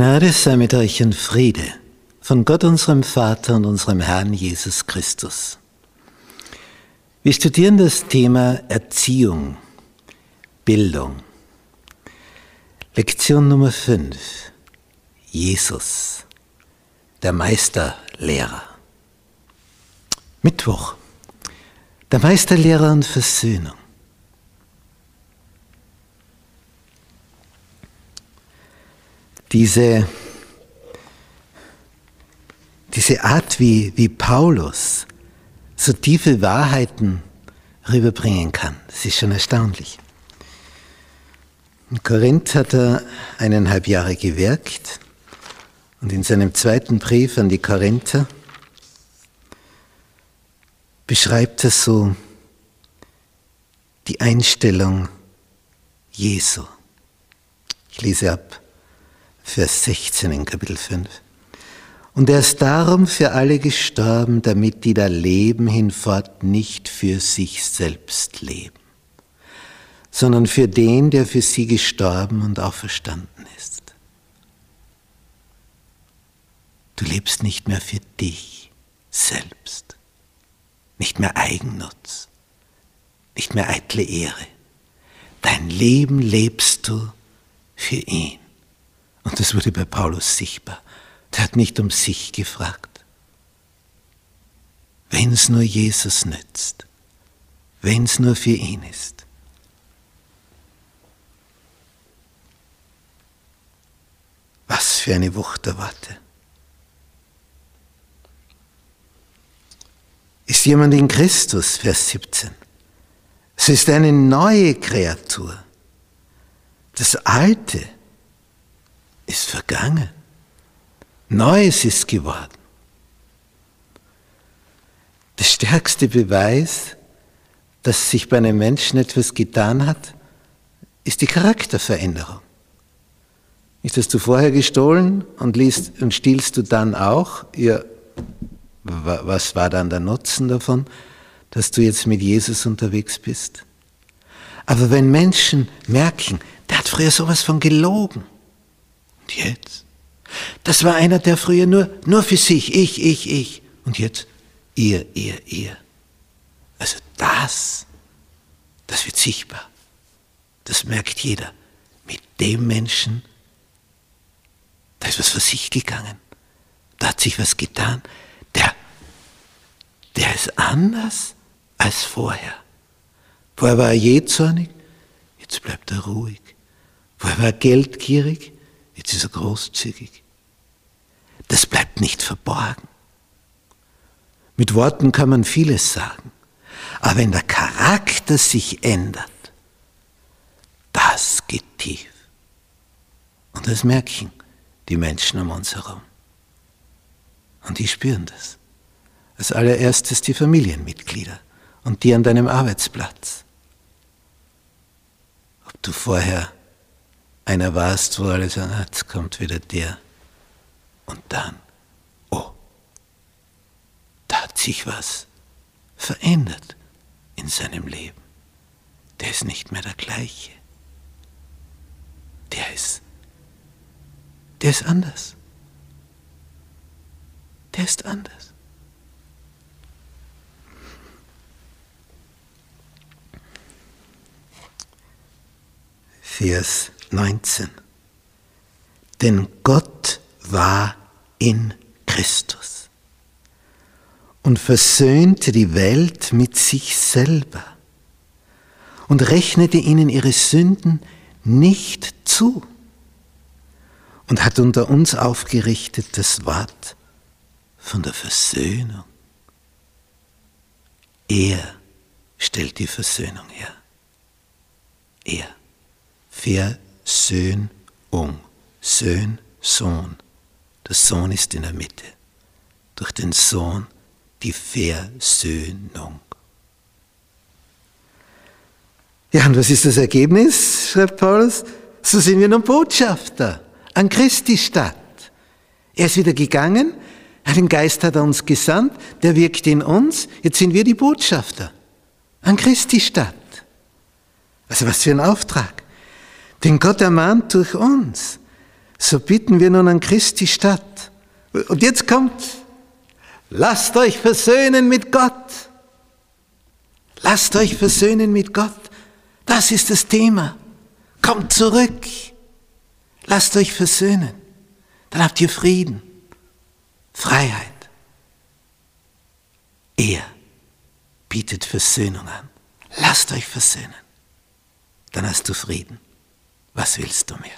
Gnade sei mit euch in Friede von Gott unserem Vater und unserem Herrn Jesus Christus. Wir studieren das Thema Erziehung, Bildung. Lektion Nummer 5. Jesus, der Meisterlehrer. Mittwoch. Der Meisterlehrer und Versöhnung. Diese, diese Art, wie, wie Paulus so tiefe Wahrheiten rüberbringen kann, das ist schon erstaunlich. In Korinth hat er eineinhalb Jahre gewirkt und in seinem zweiten Brief an die Korinther beschreibt er so die Einstellung Jesu. Ich lese ab Vers 16 in Kapitel 5. Und er ist darum für alle gestorben, damit die da leben hinfort nicht für sich selbst leben, sondern für den, der für sie gestorben und auferstanden ist. Du lebst nicht mehr für dich selbst, nicht mehr Eigennutz, nicht mehr eitle Ehre. Dein Leben lebst du für ihn. Und das wurde bei Paulus sichtbar. Der hat nicht um sich gefragt. Wenn es nur Jesus nützt, wenn es nur für ihn ist. Was für eine Wucht der Worte. Ist jemand in Christus, Vers 17. Es ist eine neue Kreatur. Das Alte ist vergangen. Neues ist geworden. Der stärkste Beweis, dass sich bei einem Menschen etwas getan hat, ist die Charakterveränderung. Nicht, hast du vorher gestohlen und, liest, und stiehlst du dann auch? Ja, was war dann der Nutzen davon, dass du jetzt mit Jesus unterwegs bist? Aber wenn Menschen merken, der hat früher sowas von gelogen, und jetzt? Das war einer, der früher nur, nur für sich, ich, ich, ich. Und jetzt ihr, ihr, ihr. Also das, das wird sichtbar. Das merkt jeder. Mit dem Menschen, da ist was für sich gegangen. Da hat sich was getan. Der, der ist anders als vorher. Vorher war er jähzornig, jetzt bleibt er ruhig. Vorher war er geldgierig, Jetzt ist er großzügig. Das bleibt nicht verborgen. Mit Worten kann man vieles sagen. Aber wenn der Charakter sich ändert, das geht tief. Und das merken die Menschen um uns herum. Und die spüren das. Als allererstes die Familienmitglieder und die an deinem Arbeitsplatz. Ob du vorher einer warst, wo alle sagen, ah, jetzt kommt wieder der. Und dann, oh, da hat sich was verändert in seinem Leben. Der ist nicht mehr der gleiche. Der ist, der ist anders. Der ist anders. Vers 19. Denn Gott war in Christus und versöhnte die Welt mit sich selber und rechnete ihnen ihre Sünden nicht zu und hat unter uns aufgerichtet das Wort von der Versöhnung. Er stellt die Versöhnung her. Er. Versöhnung. Söhnung. Söhn, Sohn. Der Sohn ist in der Mitte. Durch den Sohn die Versöhnung. Ja, und was ist das Ergebnis, schreibt Paulus? So sind wir nun Botschafter an Christi Stadt. Er ist wieder gegangen, den Geist hat er uns gesandt, der wirkt in uns, jetzt sind wir die Botschafter an Christi Stadt. Also was für ein Auftrag. Denn Gott ermahnt durch uns. So bitten wir nun an Christi statt. Und jetzt kommt, lasst euch versöhnen mit Gott. Lasst euch versöhnen mit Gott. Das ist das Thema. Kommt zurück. Lasst euch versöhnen. Dann habt ihr Frieden, Freiheit. Er bietet Versöhnung an. Lasst euch versöhnen. Dann hast du Frieden. Was willst du mehr?